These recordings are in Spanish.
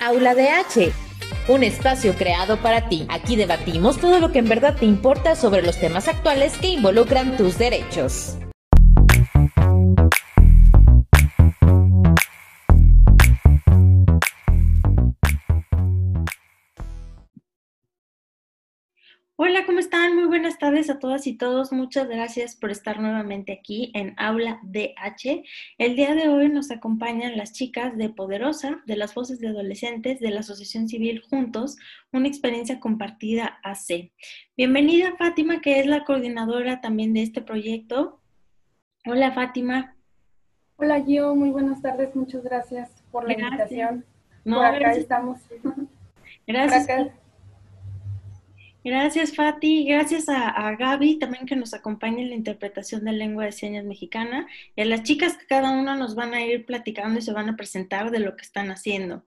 Aula de H, un espacio creado para ti. Aquí debatimos todo lo que en verdad te importa sobre los temas actuales que involucran tus derechos. Tardes a todas y todos. Muchas gracias por estar nuevamente aquí en Aula DH. El día de hoy nos acompañan las chicas de Poderosa, de las Voces de Adolescentes, de la Asociación Civil Juntos, una experiencia compartida AC. Bienvenida Fátima, que es la coordinadora también de este proyecto. Hola Fátima. Hola Gio, muy buenas tardes. Muchas gracias por la invitación. por acá estamos. Gracias. Gracias, Fati. Gracias a, Gaby también que nos acompaña en la interpretación de lengua de señas mexicana y a las chicas que cada una nos van a ir platicando y se van a presentar de lo que están haciendo.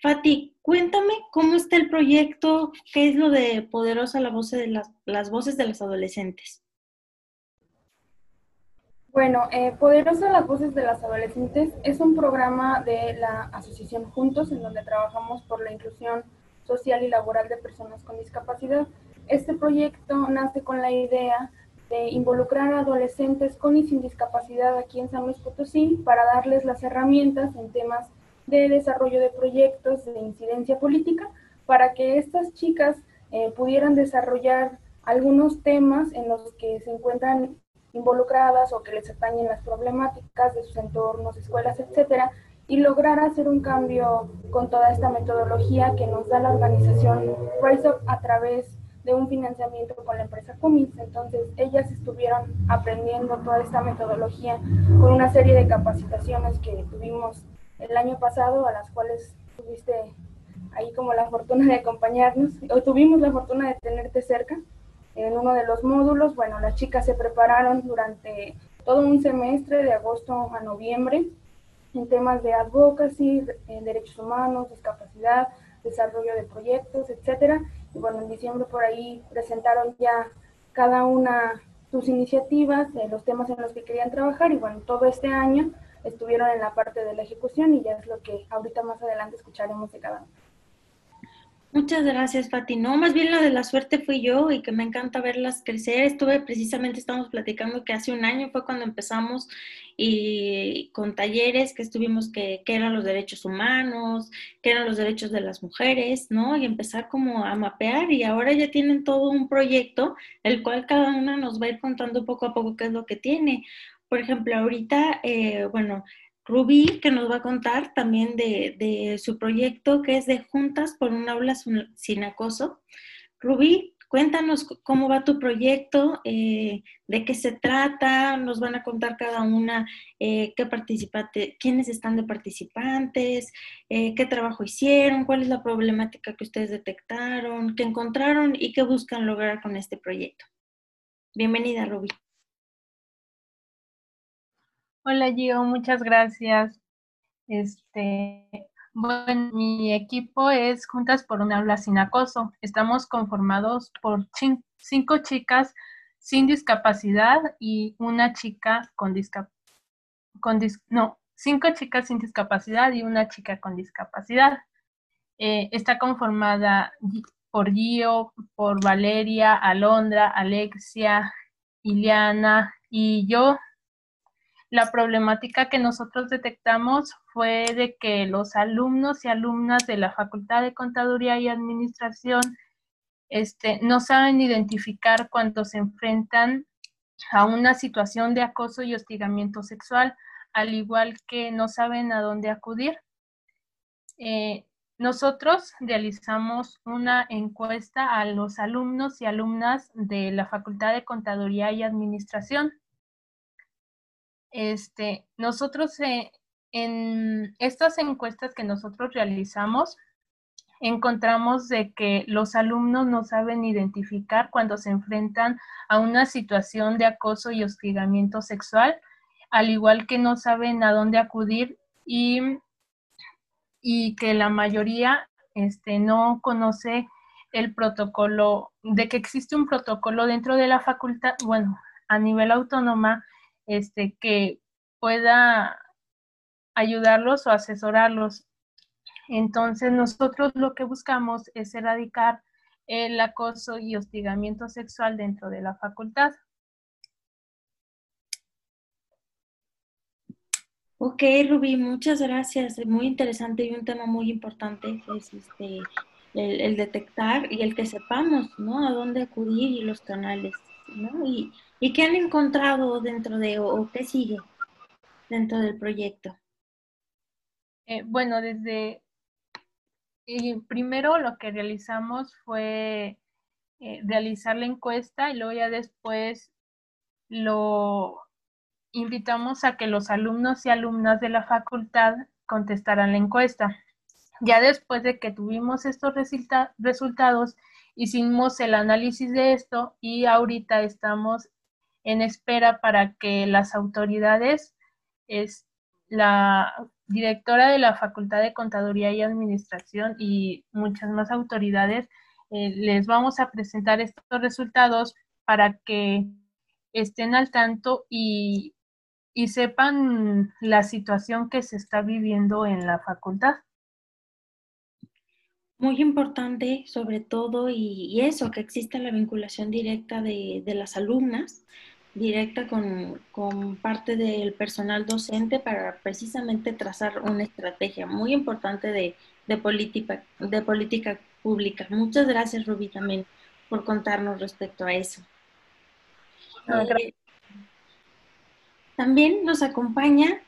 Fati, cuéntame cómo está el proyecto, qué es lo de Poderosa la voz de las, las voces de los adolescentes. Bueno, eh, Poderosa las voces de las adolescentes es un programa de la Asociación Juntos en donde trabajamos por la inclusión social y laboral de personas con discapacidad. Este proyecto nace con la idea de involucrar a adolescentes con y sin discapacidad aquí en San Luis Potosí para darles las herramientas en temas de desarrollo de proyectos de incidencia política para que estas chicas eh, pudieran desarrollar algunos temas en los que se encuentran involucradas o que les atañen las problemáticas de sus entornos, escuelas, etcétera, y lograr hacer un cambio con toda esta metodología que nos da la organización Rise Up a través de un financiamiento con la empresa Cummins. Entonces, ellas estuvieron aprendiendo toda esta metodología con una serie de capacitaciones que tuvimos el año pasado, a las cuales tuviste ahí como la fortuna de acompañarnos, o tuvimos la fortuna de tenerte cerca en uno de los módulos. Bueno, las chicas se prepararon durante todo un semestre, de agosto a noviembre, en temas de advocacy, en derechos humanos, discapacidad, desarrollo de proyectos, etcétera. Y bueno, en diciembre por ahí presentaron ya cada una sus iniciativas, de los temas en los que querían trabajar y bueno, todo este año estuvieron en la parte de la ejecución y ya es lo que ahorita más adelante escucharemos de cada uno. Muchas gracias, Fati. No, más bien la de la suerte fui yo y que me encanta verlas crecer. Estuve precisamente, estamos platicando que hace un año fue cuando empezamos y con talleres que estuvimos que, que eran los derechos humanos, que eran los derechos de las mujeres, ¿no? Y empezar como a mapear y ahora ya tienen todo un proyecto, el cual cada una nos va a ir contando poco a poco qué es lo que tiene. Por ejemplo, ahorita, eh, bueno, Rubí, que nos va a contar también de, su proyecto que es de Juntas por un aula sin acoso. Rubí, cuéntanos cómo va tu proyecto, eh, de qué se trata, nos van a contar cada una eh, qué participante, quiénes están de participantes, eh, qué trabajo hicieron, cuál es la problemática que ustedes detectaron, qué encontraron y qué buscan lograr con este proyecto. Bienvenida, Rubí. Hola Gio, muchas gracias. Este, bueno, mi equipo es Juntas por un Aula sin Acoso. Estamos conformados por cinco chicas sin discapacidad y una chica con discapacidad. Con no, cinco chicas sin discapacidad y una chica con discapacidad. Eh, está conformada por Gio, por Valeria, Alondra, Alexia, Iliana y yo, la problemática que nosotros detectamos fue de que los alumnos y alumnas de la Facultad de Contaduría y Administración este, no saben identificar cuando se enfrentan a una situación de acoso y hostigamiento sexual, al igual que no saben a dónde acudir. Eh, nosotros realizamos una encuesta a los alumnos y alumnas de la Facultad de Contaduría y Administración este, nosotros eh, en estas encuestas que nosotros realizamos, encontramos de que los alumnos no saben identificar cuando se enfrentan a una situación de acoso y hostigamiento sexual, al igual que no saben a dónde acudir y, y que la mayoría este, no conoce el protocolo, de que existe un protocolo dentro de la facultad, bueno, a nivel autónoma, este, que pueda ayudarlos o asesorarlos. Entonces nosotros lo que buscamos es erradicar el acoso y hostigamiento sexual dentro de la facultad. Ok, Rubí, muchas gracias. Muy interesante y un tema muy importante es este, el, detectar y el que sepamos, ¿no? A dónde acudir y los canales, Y, y qué han encontrado dentro de, o, qué sigue dentro del proyecto. Eh, bueno, desde y primero lo que realizamos fue eh, realizar la encuesta y luego ya después lo invitamos a que los alumnos y alumnas de la facultad contestaran la encuesta. Ya después de que tuvimos estos resultados, hicimos el análisis de esto y ahorita estamos en espera para que las autoridades, es, la directora de la Facultad de Contaduría y Administración y muchas más autoridades, eh, les vamos a presentar estos resultados para que estén al tanto y, y sepan la situación que se está viviendo en la facultad. Muy importante, sobre todo, y, eso, que exista la vinculación directa de, de las alumnas directa con, con, parte del personal docente para precisamente trazar una estrategia muy importante de, de, política, de política pública. Muchas gracias, Rubí, también por contarnos respecto a eso. Eh, también nos acompaña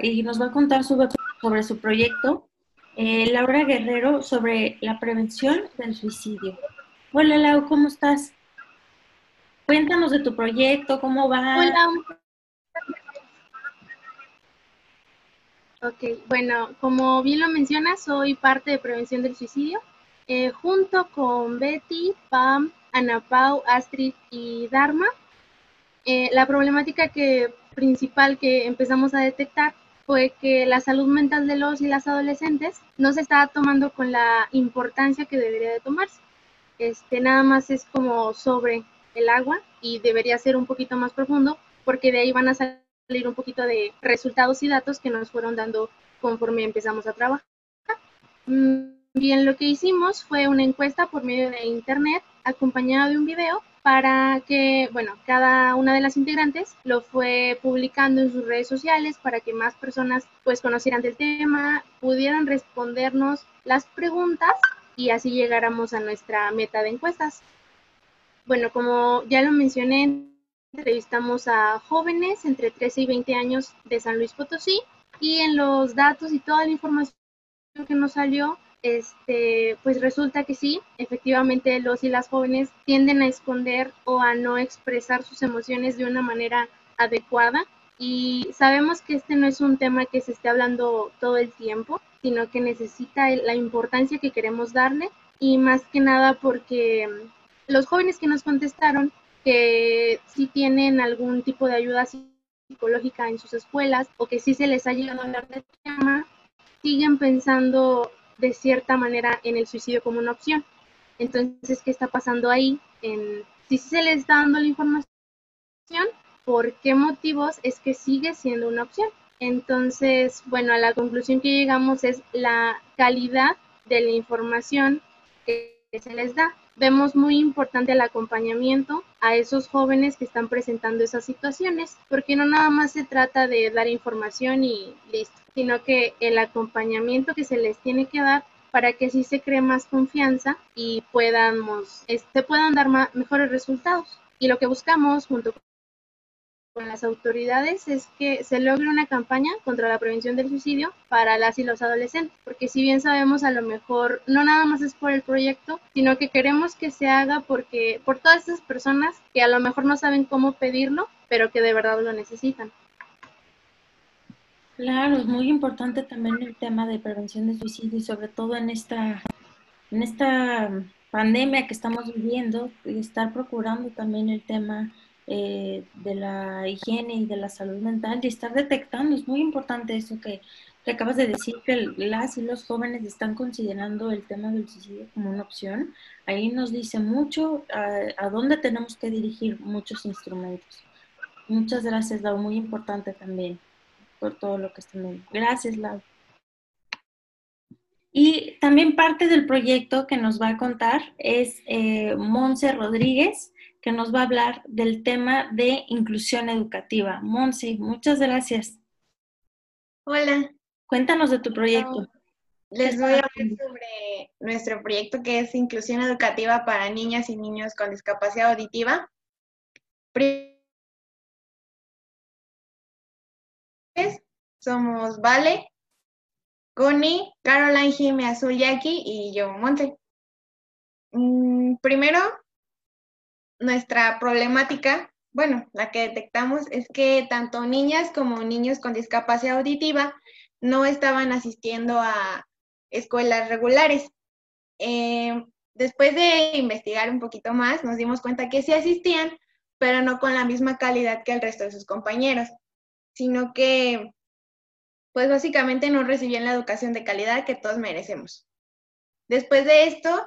y nos va a contar sobre, sobre su proyecto eh, Laura Guerrero sobre la prevención del suicidio. Hola, Lau, ¿cómo estás? Cuéntanos de tu proyecto, cómo va. Hola. Ok, bueno, como bien lo mencionas, soy parte de Prevención del Suicidio. Eh, junto con Betty, Pam, Ana Pau, Astrid y Dharma, eh, la problemática que, principal que empezamos a detectar fue que la salud mental de los y las adolescentes no se estaba tomando con la importancia que debería de tomarse. Este, nada más es como sobre el agua y debería ser un poquito más profundo porque de ahí van a salir un poquito de resultados y datos que nos fueron dando conforme empezamos a trabajar. Mm, bien, lo que hicimos fue una encuesta por medio de internet acompañada de un video para que, bueno, cada una de las integrantes lo fue publicando en sus redes sociales para que más personas pues conocieran del tema, pudieran respondernos las preguntas y así llegáramos a nuestra meta de encuestas. Bueno, como ya lo mencioné, entrevistamos a jóvenes entre 13 y 20 años de San Luis Potosí y en los datos y toda la información que nos salió, este, pues resulta que sí, efectivamente los y las jóvenes tienden a esconder o a no expresar sus emociones de una manera adecuada. Y sabemos que este no es un tema que se esté hablando todo el tiempo, sino que necesita la importancia que queremos darle. Y más que nada porque los jóvenes que nos contestaron que sí tienen algún tipo de ayuda psicológica en sus escuelas o que sí se les ha llegado a hablar del tema, siguen pensando de cierta manera en el suicidio como una opción. Entonces, ¿qué está pasando ahí? En, si se les está dando la información, ¿por qué motivos es que sigue siendo una opción? Entonces, bueno, a la conclusión que llegamos es la calidad de la información que se les da vemos muy importante el acompañamiento a esos jóvenes que están presentando esas situaciones, porque no nada más se trata de dar información y listo, sino que el acompañamiento que se les tiene que dar para que así se cree más confianza y podamos, este, puedan dar mejores resultados. Y lo que buscamos junto con las autoridades es que se logre una campaña contra la prevención del suicidio para las y los adolescentes, porque si bien sabemos a lo mejor no nada más es por el proyecto, sino que queremos que se haga porque por todas esas personas que a lo mejor no saben cómo pedirlo, pero que de verdad lo necesitan. Claro, es muy importante también el tema de prevención del suicidio y sobre todo en esta en esta pandemia que estamos viviendo, estar procurando también el tema eh, de la higiene y de la salud mental y estar detectando. Es muy importante eso que, acabas de decir, que las y los jóvenes están considerando el tema del suicidio como una opción. Ahí nos dice mucho a, dónde tenemos que dirigir muchos instrumentos. Muchas gracias, Lau. Muy importante también por todo lo que están viendo. Gracias, Lau. Y también parte del proyecto que nos va a contar es eh, Monse Rodríguez, que nos va a hablar del tema de inclusión educativa. Monse, muchas gracias. Hola. Cuéntanos de tu proyecto. Les voy a hablar sobre nuestro proyecto que es Inclusión Educativa para Niñas y Niños con Discapacidad Auditiva. Somos Vale, Connie, Caroline, Jimmy, Azul, Jackie y yo, Monte. Mm, primero, nuestra problemática, bueno, la que detectamos es que tanto niñas como niños con discapacidad auditiva no estaban asistiendo a escuelas regulares. Eh, después de investigar un poquito más, nos dimos cuenta que sí asistían, pero no con la misma calidad que el resto de sus compañeros, sino que, pues básicamente no recibían la educación de calidad que todos merecemos. Después de esto,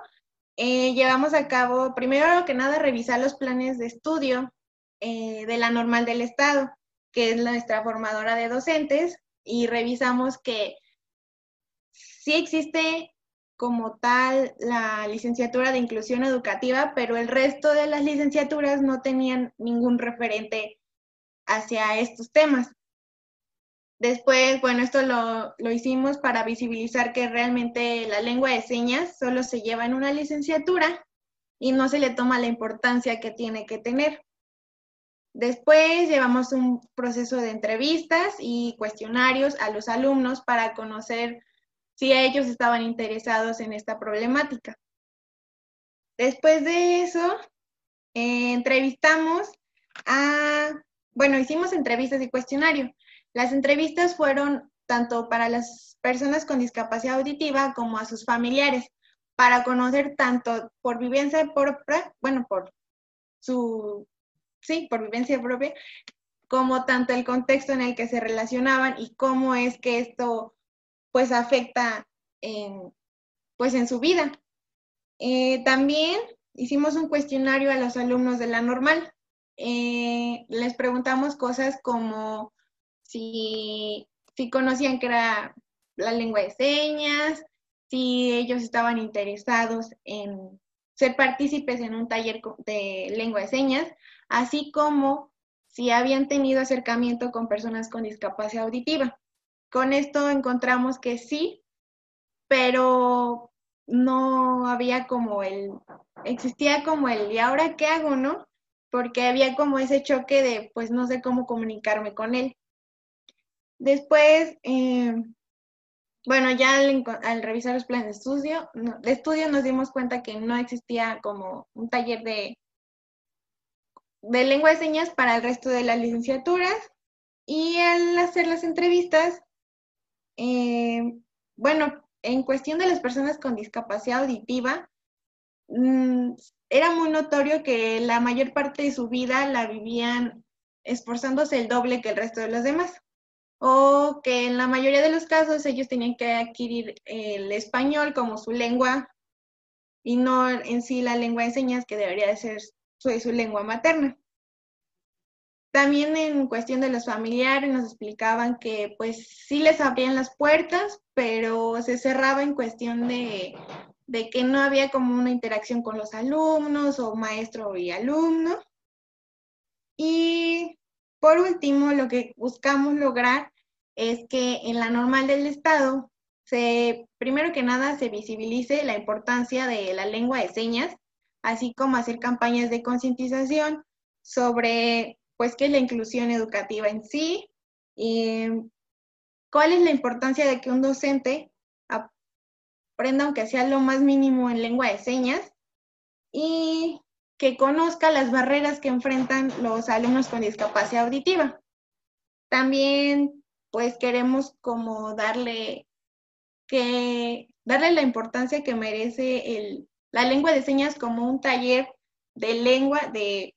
eh, llevamos a cabo, primero que nada, revisar los planes de estudio eh, de la normal del Estado, que es nuestra formadora de docentes, y revisamos que sí existe como tal la licenciatura de inclusión educativa, pero el resto de las licenciaturas no tenían ningún referente hacia estos temas. Después, bueno, esto lo, lo, hicimos para visibilizar que realmente la lengua de señas solo se lleva en una licenciatura y no se le toma la importancia que tiene que tener. Después llevamos un proceso de entrevistas y cuestionarios a los alumnos para conocer si ellos estaban interesados en esta problemática. Después de eso, eh, entrevistamos a, bueno, hicimos entrevistas y cuestionario. Las entrevistas fueron tanto para las personas con discapacidad auditiva como a sus familiares, para conocer tanto por vivencia propia, bueno, por su, sí, por vivencia propia, como tanto el contexto en el que se relacionaban y cómo es que esto pues afecta en, pues en su vida. Eh, también hicimos un cuestionario a los alumnos de la normal. Eh, les preguntamos cosas como si, conocían que era la lengua de señas, si ellos estaban interesados en ser partícipes en un taller de lengua de señas, así como si habían tenido acercamiento con personas con discapacidad auditiva. Con esto encontramos que sí, pero no había como el, existía como el, ¿y ahora qué hago, no? Porque había como ese choque de, pues no sé cómo comunicarme con él. Después, eh, bueno, ya al, revisar los planes de estudio, de estudio nos dimos cuenta que no existía como un taller de, de lengua de señas para el resto de las licenciaturas. Y al hacer las entrevistas, eh, bueno, en cuestión de las personas con discapacidad auditiva, mm, era muy notorio que la mayor parte de su vida la vivían esforzándose el doble que el resto de los demás o que en la mayoría de los casos ellos tenían que adquirir el español como su lengua y no en sí la lengua de señas que debería de ser su, su lengua materna. También en cuestión de los familiares nos explicaban que pues sí les abrían las puertas, pero se cerraba en cuestión de, de que no había como una interacción con los alumnos o maestro y alumno. Y por último, lo que buscamos lograr es que en la normal del Estado, primero que nada, se visibilice la importancia de la lengua de señas, así como hacer campañas de concientización sobre, pues, qué es la inclusión educativa en sí, y cuál es la importancia de que un docente aprenda, aunque sea lo más mínimo en lengua de señas, y que conozca las barreras que enfrentan los alumnos con discapacidad auditiva. También, pues queremos como darle que darle la importancia que merece la lengua de señas como un taller de lengua, de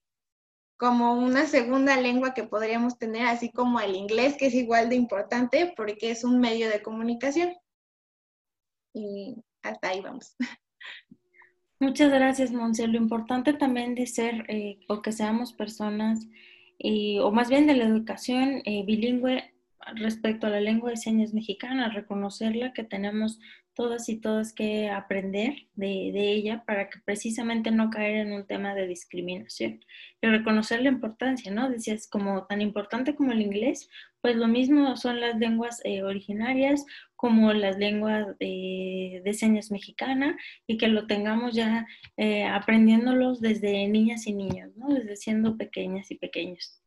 como una segunda lengua que podríamos tener, así como el inglés, que es igual de importante porque es un medio de comunicación. Y hasta ahí vamos. Muchas gracias, Monse. Lo importante también de ser eh, o que seamos personas, o más bien de la educación eh, bilingüe, respecto a la lengua de señas mexicana, reconocerla que tenemos todas y todas que aprender de, ella para que precisamente no caer en un tema de discriminación y reconocer la importancia, ¿no? Decías, como tan importante como el inglés, pues lo mismo son las lenguas eh, originarias como las lenguas de, de, señas mexicana y que lo tengamos ya eh, aprendiéndolos desde niñas y niños, ¿no? Desde siendo pequeñas y pequeños.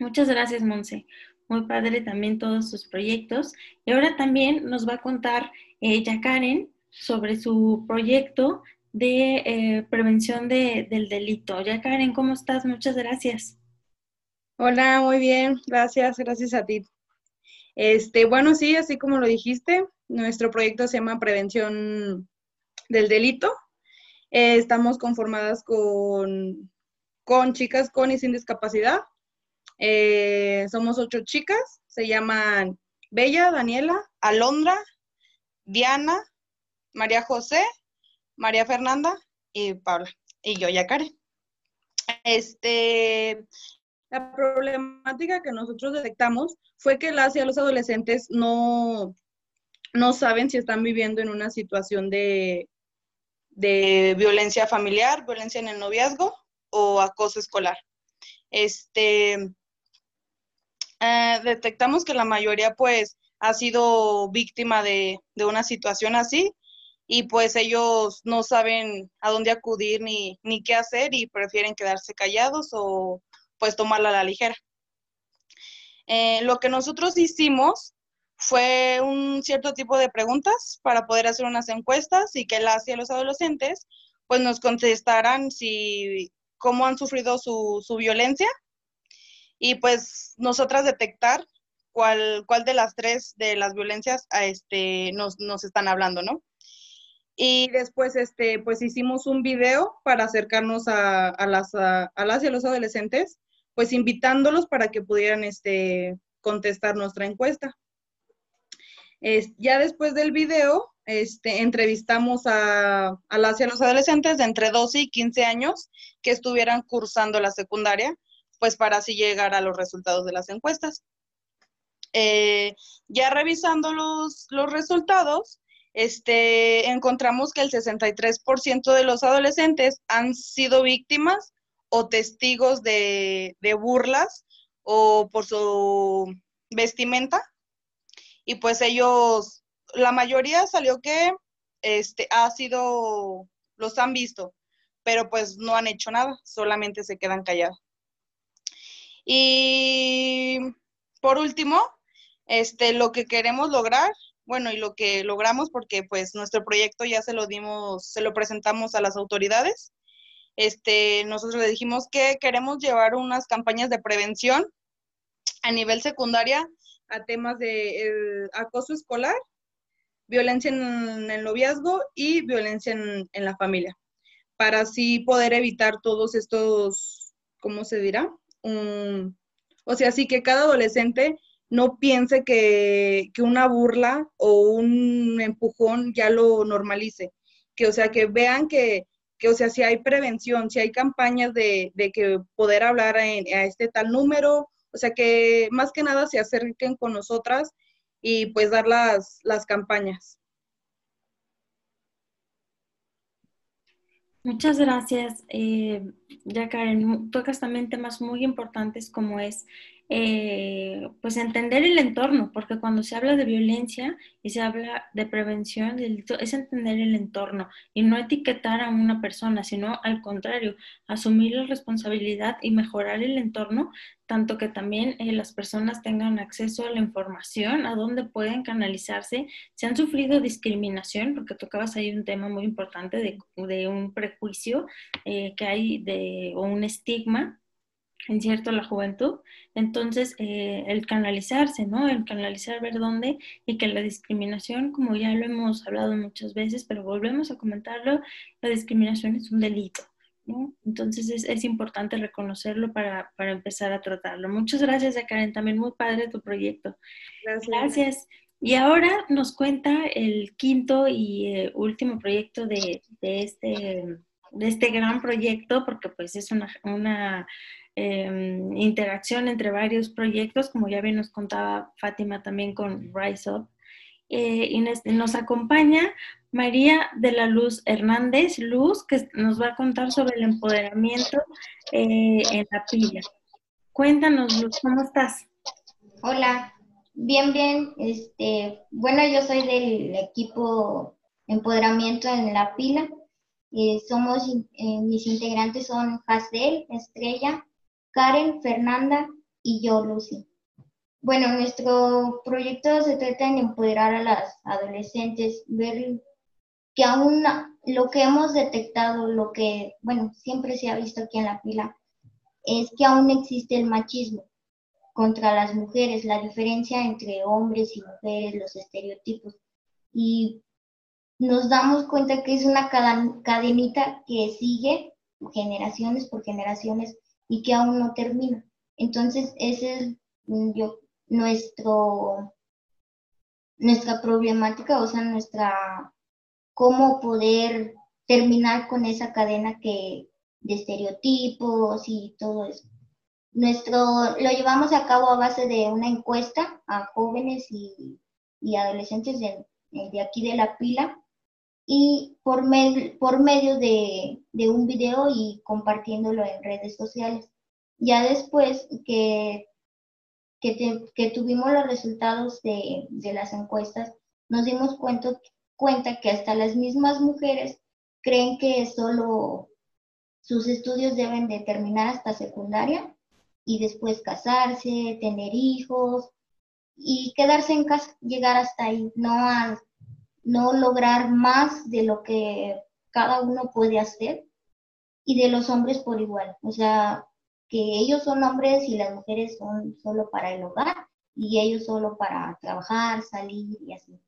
Muchas gracias, Monse. Muy padre también todos sus proyectos. Y ahora también nos va a contar ella, Karen, sobre su proyecto de eh, prevención de, del delito. Ya Karen, ¿cómo estás? Muchas gracias. Hola, muy bien, gracias, gracias a ti. Este, bueno, sí, así como lo dijiste, nuestro proyecto se llama Prevención del Delito. Eh, estamos conformadas con, con chicas con y sin discapacidad. Eh, somos ocho chicas, se llaman Bella, Daniela, Alondra, Diana, María José, María Fernanda y Paula. Y yo, ya Karen. Este, la problemática que nosotros detectamos fue que las y los adolescentes no, no saben si están viviendo en una situación de, de violencia familiar, violencia en el noviazgo o acoso escolar. Este, eh, detectamos que la mayoría pues ha sido víctima de, una situación así y pues ellos no saben a dónde acudir ni, ni qué hacer y prefieren quedarse callados o pues tomarla a la ligera. Eh, lo que nosotros hicimos fue un cierto tipo de preguntas para poder hacer unas encuestas y que las y los adolescentes pues nos contestaran si cómo han sufrido su, su violencia y pues nosotras detectar cuál, cuál de las tres de las violencias a este, nos, nos están hablando, ¿no? Y después, este, pues hicimos un video para acercarnos a, a las, a, y a los adolescentes, pues invitándolos para que pudieran este, contestar nuestra encuesta. Es, ya después del video, este, entrevistamos a, a las y a los adolescentes de entre 12 y 15 años que estuvieran cursando la secundaria, pues para así llegar a los resultados de las encuestas. Eh, ya revisando los, los resultados, este, encontramos que el 63% de los adolescentes han sido víctimas o testigos de, de, burlas o por su vestimenta. Y pues ellos, la mayoría salió que este, ha sido, los han visto, pero pues no han hecho nada, solamente se quedan callados. Y por último, este, lo que queremos lograr, bueno, y lo que logramos, porque pues nuestro proyecto ya se lo dimos, se lo presentamos a las autoridades. Este, nosotros le dijimos que queremos llevar unas campañas de prevención a nivel secundaria a temas de acoso escolar, violencia en el noviazgo y violencia en, en la familia, para así poder evitar todos estos, ¿cómo se dirá? O sea, sí que cada adolescente no piense que, una burla o un empujón ya lo normalice. Que, o sea, que vean que, que o sea, si hay prevención, si hay campañas de, que poder hablar a, este tal número, o sea, que más que nada se acerquen con nosotras y pues dar las, las campañas. Muchas gracias. Eh, ya Karen, tocas también temas muy importantes como es eh, pues entender el entorno, porque cuando se habla de violencia y se habla de prevención delito, es entender el entorno y no etiquetar a una persona, sino al contrario, asumir la responsabilidad y mejorar el entorno, tanto que también eh, las personas tengan acceso a la información, a dónde pueden canalizarse, si han sufrido discriminación, porque tocabas ahí un tema muy importante de, de un prejuicio eh, que hay de, o un estigma en cierto la juventud. Entonces, eh, el canalizarse, ¿no? El canalizar, ver dónde y que la discriminación, como ya lo hemos hablado muchas veces, pero volvemos a comentarlo, la discriminación es un delito. ¿no? Entonces es, es importante reconocerlo para, para, empezar a tratarlo. Muchas gracias a Karen, también muy padre tu proyecto. Gracias. gracias. Y ahora nos cuenta el quinto y eh, último proyecto de, de este de este gran proyecto, porque pues es una, una em, interacción entre varios proyectos, como ya bien nos contaba Fátima también con Rise Up. Eh, y nos, acompaña María de la Luz Hernández, Luz, que nos va a contar sobre el empoderamiento eh, en la pila. Cuéntanos, Luz, ¿cómo estás? Hola, bien, bien. Este, bueno, yo soy del equipo Empoderamiento en la Pila. Eh, somos, eh, mis integrantes son Hazel, Estrella, Karen, Fernanda y yo, Lucy. Bueno, nuestro proyecto se trata de empoderar a las adolescentes, ver que aún lo que hemos detectado, lo que, bueno, siempre se ha visto aquí en la pila, es que aún existe el machismo contra las mujeres, la diferencia entre hombres y mujeres, los estereotipos. Y nos damos cuenta que es una cadenita que sigue generaciones por generaciones y que aún no termina. Entonces, ese es mm, nuestro, nuestra problemática, o sea, nuestra, cómo poder terminar con esa cadena que, de estereotipos y todo eso. Nuestro, lo llevamos a cabo a base de una encuesta a jóvenes y, y adolescentes de, de aquí de la pila y por, por medio de, de, un video y compartiéndolo en redes sociales. Ya después que, que, que tuvimos los resultados de, de, las encuestas, nos dimos cuenta, cuenta que hasta las mismas mujeres creen que solo sus estudios deben de terminar hasta secundaria y después casarse, tener hijos y quedarse en casa, llegar hasta ahí, no a no lograr más de lo que cada uno puede hacer y de los hombres por igual. O sea, que ellos son hombres y las mujeres son solo para el hogar y ellos solo para trabajar, salir y así.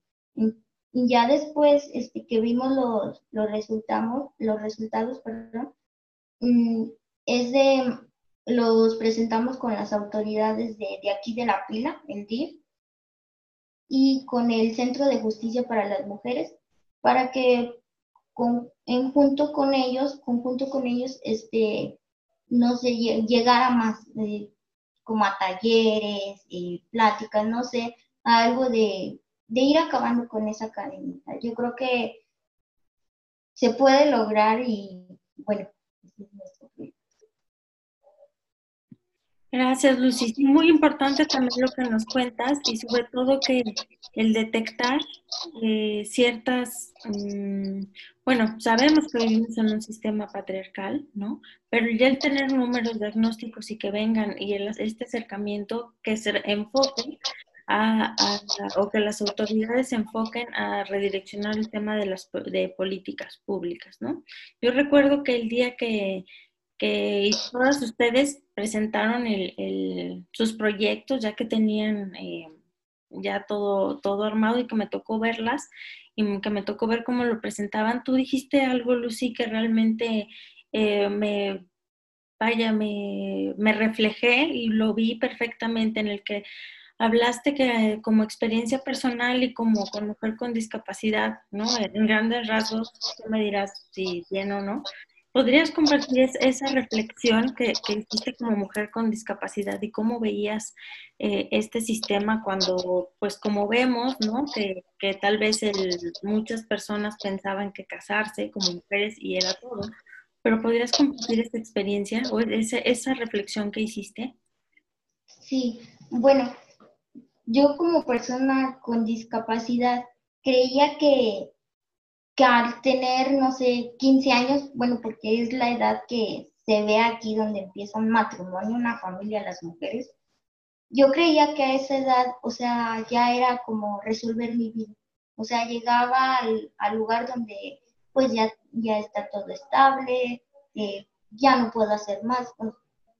Y ya después este, que vimos los, los, resultados, los resultados, perdón, mm, es de, los presentamos con las autoridades de, de aquí de la pila, el DIF, y con el Centro de Justicia para las Mujeres para que en junto con ellos, conjunto con ellos, este, no sé, llegara más, eh, como a talleres, y pláticas, no sé, algo de, de ir acabando con esa cadenita. Yo creo que se puede lograr y bueno, es nuestro Gracias, Lucy. Muy importante también lo que nos cuentas y sobre todo que el detectar eh, ciertas, mm, bueno, sabemos que vivimos en un sistema patriarcal, ¿no? Pero ya el tener números diagnósticos y que vengan y este acercamiento que se enfoque a, o que las autoridades se enfoquen a redireccionar el tema de las de políticas públicas, ¿no? Yo recuerdo que el día que que todas ustedes presentaron el, sus proyectos ya que tenían eh, ya todo, todo armado y que me tocó verlas y que me tocó ver cómo lo presentaban. Tú dijiste algo, Lucy, que realmente eh, me, vaya, me, me reflejé y lo vi perfectamente en el que hablaste que como experiencia personal y como con mujer con discapacidad, ¿no? En grandes rasgos, tú me dirás si bien o no, ¿Podrías compartir esa reflexión que, hiciste como mujer con discapacidad y cómo veías eh, este sistema cuando, pues como vemos, ¿no? Que, tal vez muchas personas pensaban que casarse como mujeres y era todo, pero ¿podrías compartir esta experiencia o esa, esa reflexión que hiciste? Sí, bueno, yo como persona con discapacidad creía que que al tener, no sé, 15 años, bueno, porque es la edad que se ve aquí donde empieza un matrimonio, una familia, las mujeres, yo creía que a esa edad, o sea, ya era como resolver mi vida. O sea, llegaba al, lugar donde pues ya, ya está todo estable, eh, ya no puedo hacer más.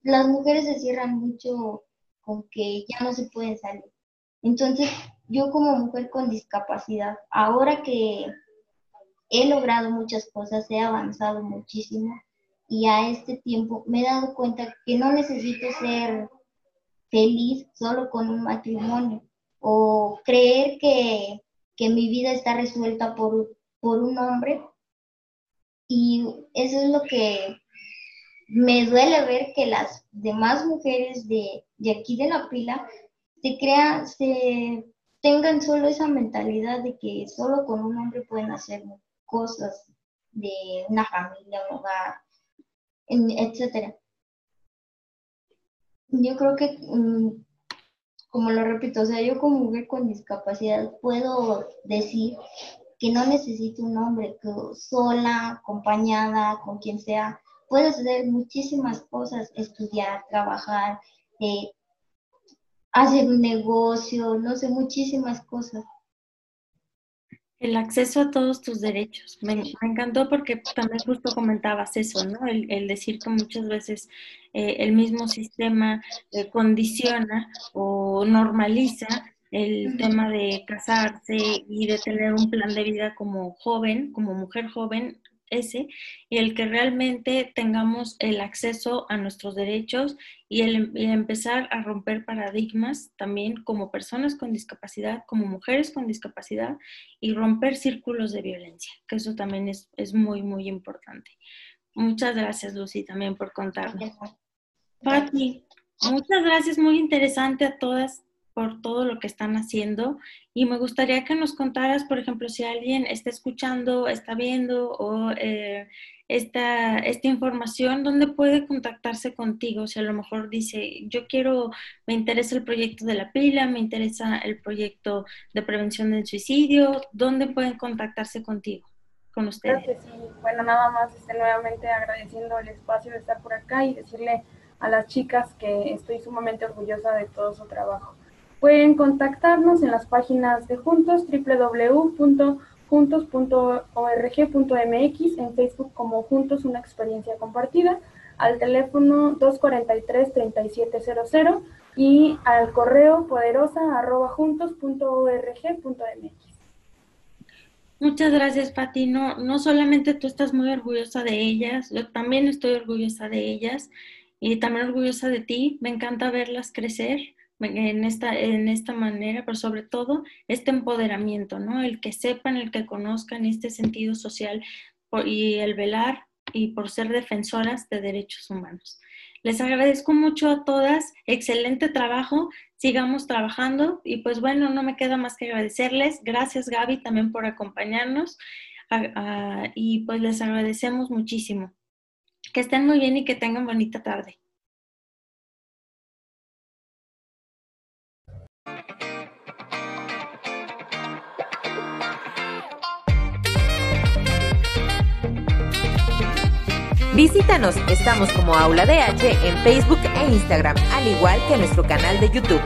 las mujeres se cierran mucho con que ya no se pueden salir. Entonces, yo como mujer con discapacidad, ahora que he logrado muchas cosas, he avanzado muchísimo y a este tiempo me he dado cuenta que no necesito ser feliz solo con un matrimonio o creer que, mi vida está resuelta por, por un hombre. Y eso es lo que me duele ver que las demás mujeres de, de aquí de la pila se crean, se tengan solo esa mentalidad de que solo con un hombre pueden hacer cosas de una familia, un hogar, etcétera. Yo creo que, mm, como lo repito, o sea, yo como mujer con discapacidad puedo decir que no necesito un hombre, que sola, acompañada, con quien sea, puedo hacer muchísimas cosas, estudiar, trabajar, eh, hacer un negocio, no sé, muchísimas cosas. El acceso a todos tus derechos. Me, encantó porque también justo comentabas eso, ¿no? El, decir que muchas veces eh, el mismo sistema eh, condiciona o normaliza el tema de casarse y de tener un plan de vida como joven, como mujer joven, ese, y el que realmente tengamos el acceso a nuestros derechos y el, empezar a romper paradigmas también como personas con discapacidad, como mujeres con discapacidad y romper círculos de violencia, que eso también es, es muy, muy importante. Muchas gracias, Lucy, también por contarnos. Pati, muchas gracias, muy interesante a todas por todo lo que están haciendo y me gustaría que nos contaras, por ejemplo, si alguien está escuchando, está viendo o eh, esta, esta información, ¿dónde puede contactarse contigo? Si a lo mejor dice, yo quiero, me interesa el proyecto de la pila, me interesa el proyecto de prevención del suicidio, ¿dónde pueden contactarse contigo? Con ustedes. sí. Bueno, nada más este, nuevamente agradeciendo el espacio de estar por acá y decirle a las chicas que estoy sumamente orgullosa de todo su trabajo. Pueden contactarnos en las páginas de Juntos, www.juntos.org.mx, en Facebook como Juntos una experiencia compartida, al teléfono 243-3700 y al correo poderosa arroba Muchas gracias, Pati. No, no solamente tú estás muy orgullosa de ellas, yo también estoy orgullosa de ellas y también orgullosa de ti. Me encanta verlas crecer en esta, en esta manera, pero sobre todo este empoderamiento, ¿no? El que sepan, el que conozcan este sentido social y el velar y por ser defensoras de derechos humanos. Les agradezco mucho a todas, excelente trabajo, sigamos trabajando y pues bueno, no me queda más que agradecerles. Gracias Gaby también por acompañarnos y pues les agradecemos muchísimo. Que estén muy bien y que tengan bonita tarde. Visítanos, estamos como Aula DH en Facebook e Instagram, al igual que nuestro canal de YouTube.